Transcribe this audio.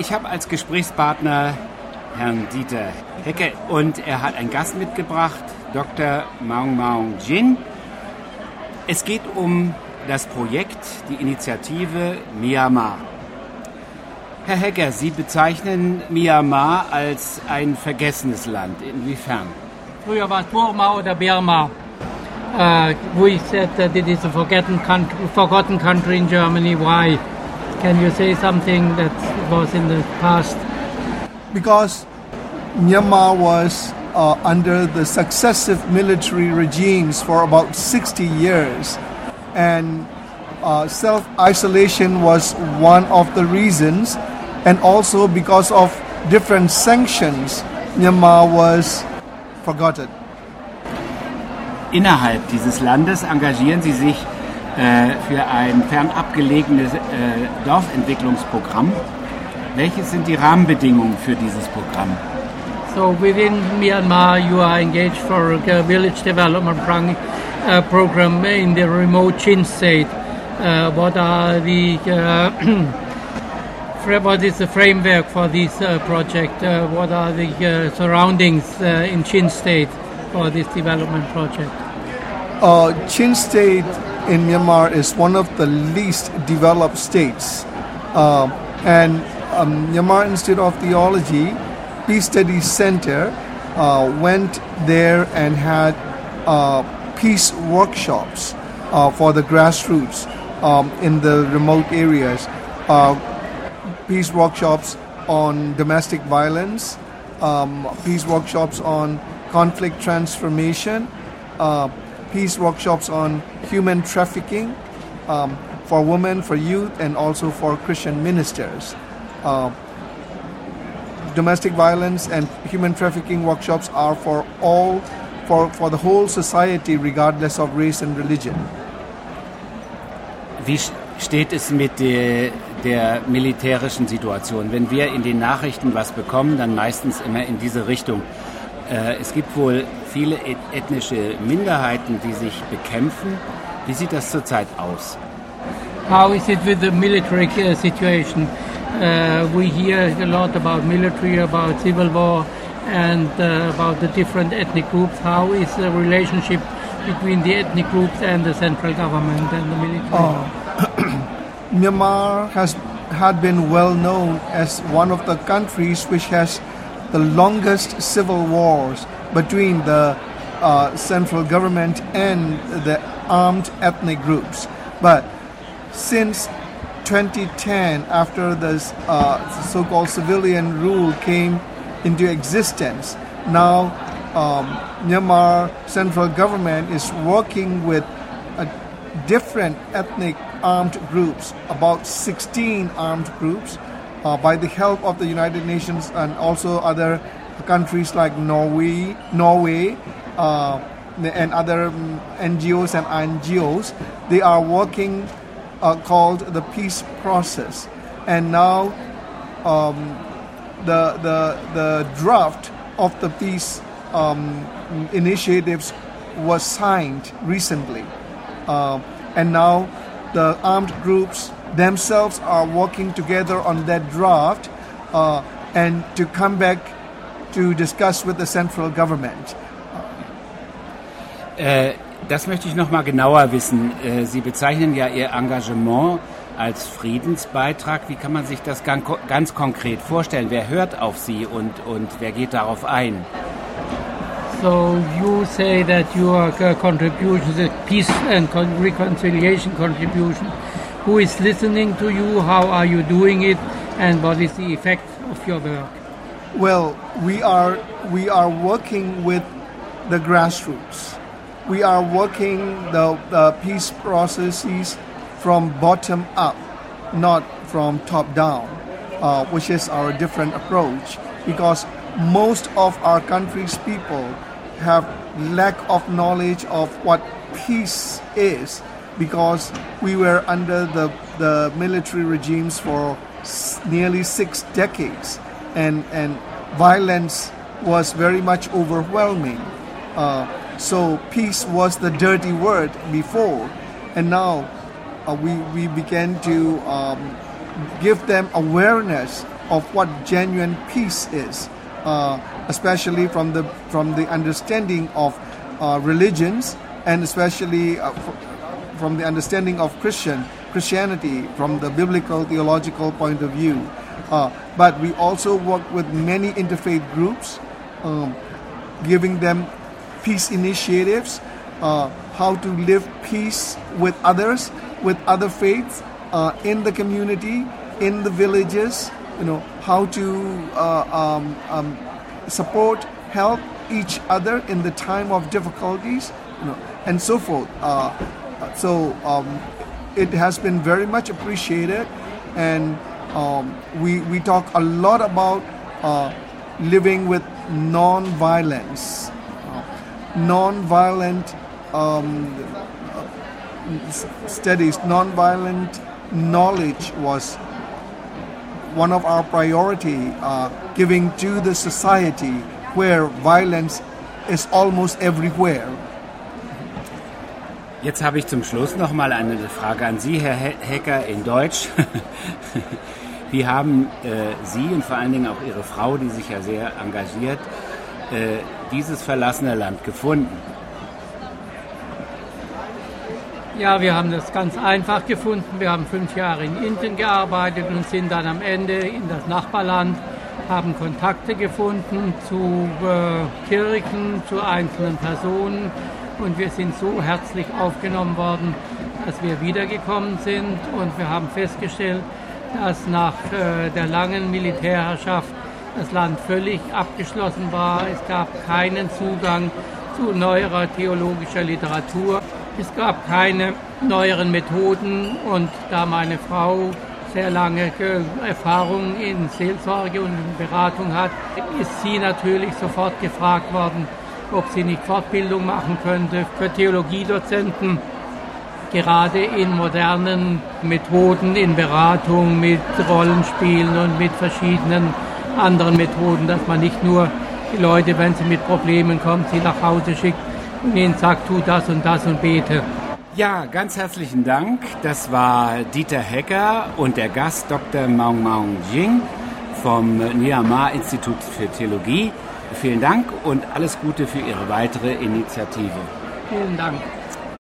Ich habe als Gesprächspartner Herrn Dieter Hecke und er hat einen Gast mitgebracht, Dr. Maung Maung Jin. Es geht um das Projekt, die Initiative Myanmar. Herr Hecker, Sie bezeichnen Myanmar als ein vergessenes Land. Inwiefern? Früher war es Burma oder Birma. Uh, we said that it is a forgotten country, forgotten country in Germany. Why? Can you say something that was in the past? Because Myanmar was uh, under the successive military regimes for about 60 years, and uh, self isolation was one of the reasons, and also because of different sanctions, Myanmar was forgotten. Innerhalb dieses Landes engagieren Sie sich für ein fernab gelegenes äh, Dorfentwicklungsprogramm. Welches sind die Rahmenbedingungen für dieses Programm? So within Myanmar, you are engaged for a village development uh, program in the remote Chin state. Uh, what are the uh, what is the framework for this uh, project? Uh, what are the uh, surroundings in Chin state? for this development project? Uh, Chin State in Myanmar is one of the least developed states. Uh, and um, Myanmar Institute of Theology Peace Studies Center uh, went there and had uh, peace workshops uh, for the grassroots um, in the remote areas. Uh, peace workshops on domestic violence, um, peace workshops on conflict transformation, uh, peace workshops on human trafficking um, for women, for youth, and also for Christian ministers. Uh, domestic violence and human trafficking workshops are for all, for, for the whole society, regardless of race and religion. Wie steht es mit der, der militärischen Situation? Wenn wir in den Nachrichten was bekommen, dann meistens immer in diese Richtung. Äh, es gibt wohl viele ethnische Minderheiten, die sich bekämpfen. Wie sieht das zurzeit aus? How is it with the military uh, situation? Uh, we hear a lot about military, about civil war, and uh, about the different ethnic groups. How is the relationship between the ethnic groups and the central government and the military? Oh. Myanmar has had been well known as one of the countries which has the longest civil wars between the uh, central government and the armed ethnic groups. But since 2010, after the uh, so called civilian rule came into existence, now um, Myanmar central government is working with different ethnic armed groups, about 16 armed groups uh, by the help of the United Nations and also other countries like Norway, Norway, uh, and other NGOs and NGOs. They are working uh, called the peace process, and now um, the the the draft of the peace um, initiatives was signed recently, uh, and now the armed groups themselves are working together on that draft uh, and to come back to discuss with the central government. Äh, das möchte ich noch mal genauer wissen. Äh, Sie bezeichnen ja Ihr Engagement als Friedensbeitrag. Wie kann man sich das ganz, ganz konkret vorstellen? Wer hört auf Sie und, und wer geht darauf ein? So you say that your contribution, the peace and reconciliation contribution who is listening to you, how are you doing it, and what is the effect of your work? Well, we are we are working with the grassroots. We are working the, the peace processes from bottom up, not from top down, uh, which is our different approach. Because most of our country's people have lack of knowledge of what peace is because we were under the, the military regimes for nearly six decades and, and violence was very much overwhelming. Uh, so peace was the dirty word before, and now uh, we, we began to um, give them awareness of what genuine peace is, uh, especially from the from the understanding of uh, religions and especially uh, from the understanding of Christian Christianity from the biblical theological point of view. Uh, but we also work with many interfaith groups, um, giving them peace initiatives, uh, how to live peace with others, with other faiths uh, in the community, in the villages. You know how to uh, um, um, support, help each other in the time of difficulties, you know, and so forth. So um, it has been very much appreciated, and um, we we talk a lot about uh, living with non-violence, uh, non-violent um, studies, non-violent knowledge was one of our priority, uh, giving to the society where violence is almost everywhere. Jetzt habe ich zum Schluss noch mal eine Frage an Sie, Herr He- Hecker, in Deutsch. Wie haben äh, Sie und vor allen Dingen auch Ihre Frau, die sich ja sehr engagiert, äh, dieses verlassene Land gefunden? Ja, wir haben das ganz einfach gefunden. Wir haben fünf Jahre in Indien gearbeitet und sind dann am Ende in das Nachbarland, haben Kontakte gefunden zu äh, Kirchen, zu einzelnen Personen und wir sind so herzlich aufgenommen worden, dass wir wiedergekommen sind und wir haben festgestellt, dass nach äh, der langen Militärherrschaft das Land völlig abgeschlossen war. Es gab keinen Zugang zu neuerer theologischer Literatur. Es gab keine neueren Methoden und da meine Frau sehr lange Erfahrung in Seelsorge und Beratung hat, ist sie natürlich sofort gefragt worden, ob sie nicht Fortbildung machen könnte für Theologiedozenten, gerade in modernen Methoden, in Beratung mit Rollenspielen und mit verschiedenen anderen Methoden, dass man nicht nur die Leute, wenn sie mit Problemen kommen, sie nach Hause schickt und ihnen sagt, tu das und das und bete. Ja, ganz herzlichen Dank. Das war Dieter Hecker und der Gast Dr. Maung Maung Jing vom Myanmar Institut für Theologie. Vielen Dank und alles Gute für Ihre weitere Initiative. Vielen Dank.